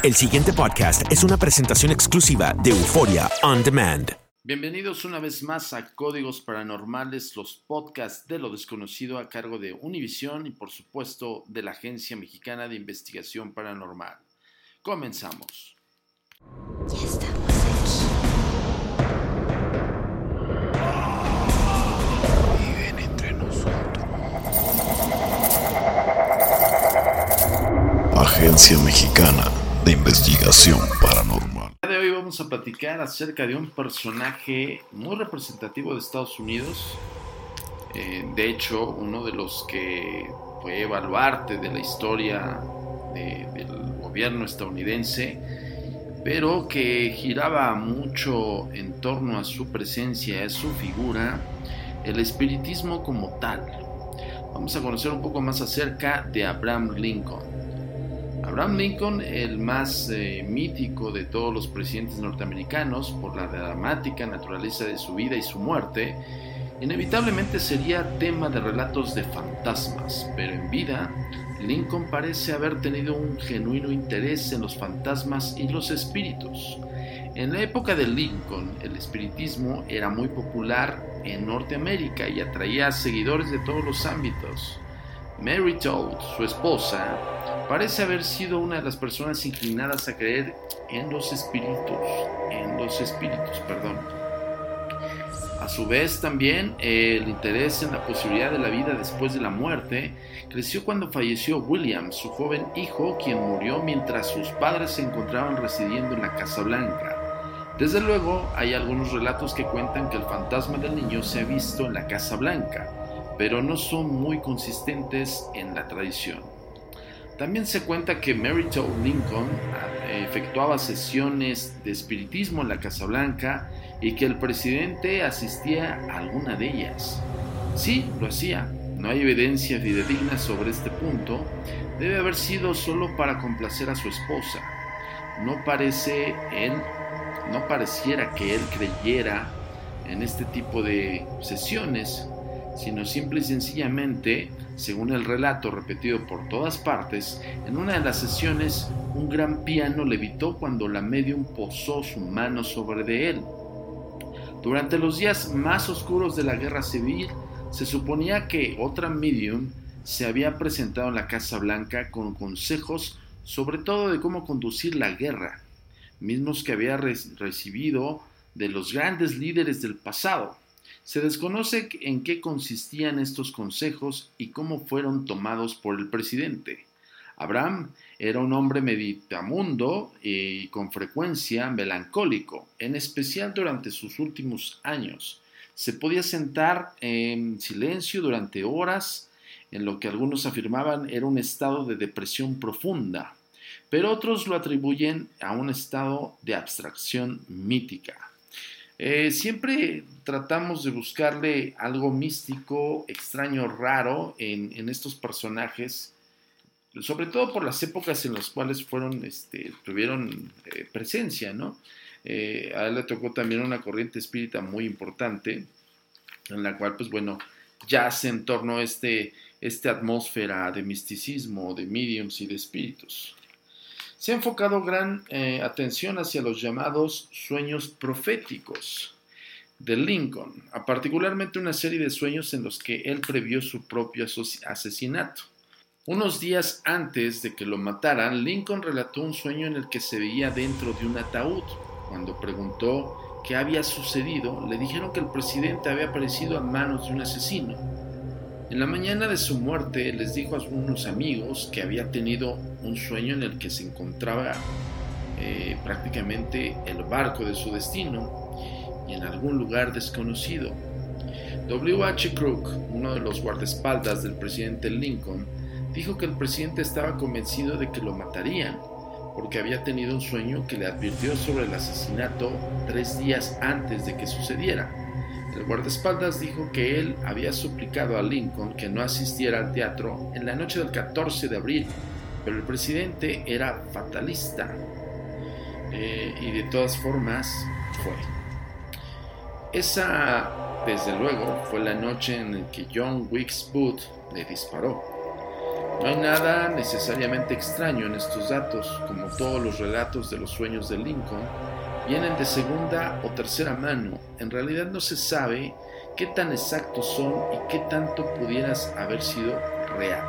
El siguiente podcast es una presentación exclusiva de Euforia On Demand. Bienvenidos una vez más a Códigos Paranormales, los podcasts de lo desconocido a cargo de Univision y por supuesto de la Agencia Mexicana de Investigación Paranormal. Comenzamos. Ya estamos aquí. Viven entre nosotros. Agencia Mexicana de Investigación Paranormal. El día de hoy vamos a platicar acerca de un personaje muy representativo de Estados Unidos. Eh, de hecho, uno de los que fue baluarte de la historia de- del gobierno estadounidense, pero que giraba mucho en torno a su presencia, a su figura, el espiritismo como tal. Vamos a conocer un poco más acerca de Abraham Lincoln. Abraham Lincoln, el más eh, mítico de todos los presidentes norteamericanos por la dramática naturaleza de su vida y su muerte, inevitablemente sería tema de relatos de fantasmas, pero en vida, Lincoln parece haber tenido un genuino interés en los fantasmas y los espíritus. En la época de Lincoln, el espiritismo era muy popular en Norteamérica y atraía a seguidores de todos los ámbitos. Mary Todd, su esposa, parece haber sido una de las personas inclinadas a creer en los espíritus, en los espíritus, perdón. A su vez también eh, el interés en la posibilidad de la vida después de la muerte creció cuando falleció William, su joven hijo, quien murió mientras sus padres se encontraban residiendo en la Casa Blanca. Desde luego, hay algunos relatos que cuentan que el fantasma del niño se ha visto en la Casa Blanca, pero no son muy consistentes en la tradición. También se cuenta que Mary Todd Lincoln eh, efectuaba sesiones de espiritismo en la Casa Blanca y que el presidente asistía a alguna de ellas. Sí, lo hacía. No hay evidencia fidedigna sobre este punto. Debe haber sido solo para complacer a su esposa. No parece él, no pareciera que él creyera en este tipo de sesiones, sino simple y sencillamente, según el relato repetido por todas partes, en una de las sesiones un gran piano levitó cuando la medium posó su mano sobre de él. Durante los días más oscuros de la guerra civil, se suponía que otra medium se había presentado en la Casa Blanca con consejos sobre todo de cómo conducir la guerra, mismos que había re recibido de los grandes líderes del pasado. Se desconoce en qué consistían estos consejos y cómo fueron tomados por el presidente. Abraham era un hombre meditamundo y con frecuencia melancólico, en especial durante sus últimos años. Se podía sentar en silencio durante horas, en lo que algunos afirmaban era un estado de depresión profunda, pero otros lo atribuyen a un estado de abstracción mítica. Eh, siempre tratamos de buscarle algo místico, extraño, raro en, estos personajes sobre todo por las épocas en las cuales fueron, este, tuvieron eh, presencia, ¿no? Eh, a él le tocó también una corriente espírita muy importante, en la cual, pues bueno, yace en torno este, esta atmósfera de misticismo, de mediums y de espíritus. Se ha enfocado gran eh, atención hacia los llamados sueños proféticos de Lincoln, a particularmente una serie de sueños en los que él previó su propio asesinato. Unos días antes de que lo mataran, Lincoln relató un sueño en el que se veía dentro de un ataúd. Cuando preguntó qué había sucedido, le dijeron que el presidente había aparecido a manos de un asesino. En la mañana de su muerte les dijo a unos amigos que había tenido un sueño en el que se encontraba eh, prácticamente el barco de su destino y en algún lugar desconocido. W. H. Crook, uno de los guardaespaldas del presidente Lincoln, dijo que el presidente estaba convencido de que lo matarían, porque había tenido un sueño que le advirtió sobre el asesinato tres días antes de que sucediera. El guardaespaldas dijo que él había suplicado a Lincoln que no asistiera al teatro en la noche del 14 de abril, pero el presidente era fatalista. Eh, y de todas formas fue. Esa, desde luego, fue la noche en que John Wilkes Booth le disparó. No hay nada necesariamente extraño en estos datos, como todos los relatos de los sueños de Lincoln, vienen de segunda o tercera mano. En realidad no se sabe qué tan exactos son y qué tanto pudieras haber sido real.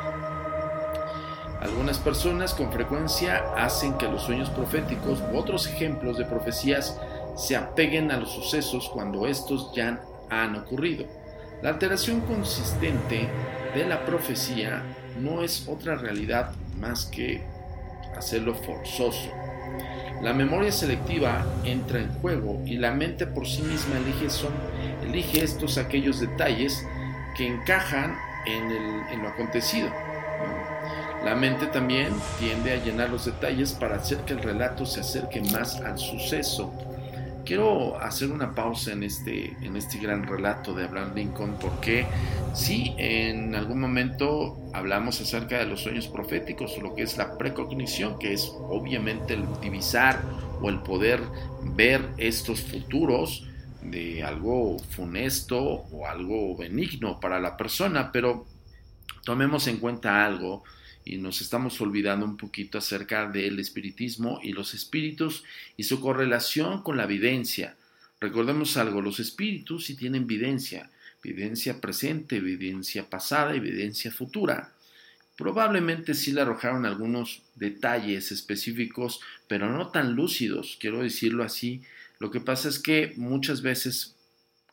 Algunas personas con frecuencia hacen que los sueños proféticos u otros ejemplos de profecías se apeguen a los sucesos cuando estos ya han ocurrido. La alteración consistente de la profecía no es otra realidad más que hacerlo forzoso. La memoria selectiva entra en juego y la mente por sí misma elige, son, elige estos aquellos detalles que encajan en, en lo acontecido. La mente también tiende a llenar los detalles para hacer que el relato se acerque más al suceso. Quiero hacer una pausa en este, en este gran relato de Abraham Lincoln porque sí, en algún momento hablamos acerca de los sueños proféticos o lo que es la precognición, que es obviamente el divisar o el poder ver estos futuros de algo funesto o algo benigno para la persona, pero tomemos en cuenta algo y nos estamos olvidando un poquito acerca del espiritismo y los espíritus y su correlación con la evidencia. Recordemos algo, los espíritus sí tienen evidencia, evidencia presente, evidencia pasada, evidencia futura. Probablemente sí le arrojaron algunos detalles específicos, pero no tan lúcidos, quiero decirlo así. Lo que pasa es que muchas veces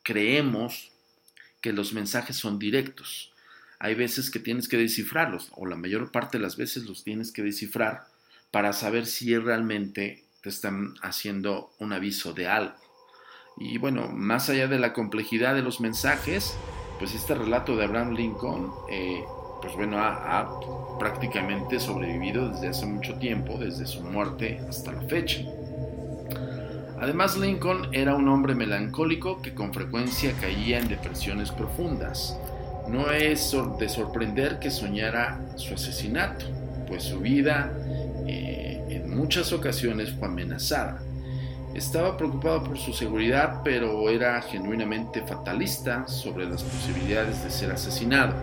creemos que los mensajes son directos hay veces que tienes que descifrarlos, o la mayor parte de las veces los tienes que descifrar para saber si realmente te están haciendo un aviso de algo. Y bueno, más allá de la complejidad de los mensajes, pues este relato de Abraham Lincoln, eh, pues bueno, ha, ha prácticamente sobrevivido desde hace mucho tiempo, desde su muerte hasta la fecha. Además, Lincoln era un hombre melancólico que con frecuencia caía en depresiones profundas. No es de sorprender que soñara su asesinato, pues su vida eh, en muchas ocasiones fue amenazada. Estaba preocupado por su seguridad, pero era genuinamente fatalista sobre las posibilidades de ser asesinado.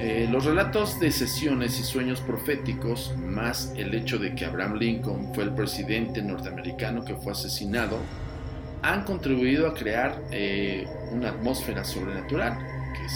Eh, los relatos de sesiones y sueños proféticos, más el hecho de que Abraham Lincoln fue el presidente norteamericano que fue asesinado, han contribuido a crear eh, una atmósfera sobrenatural que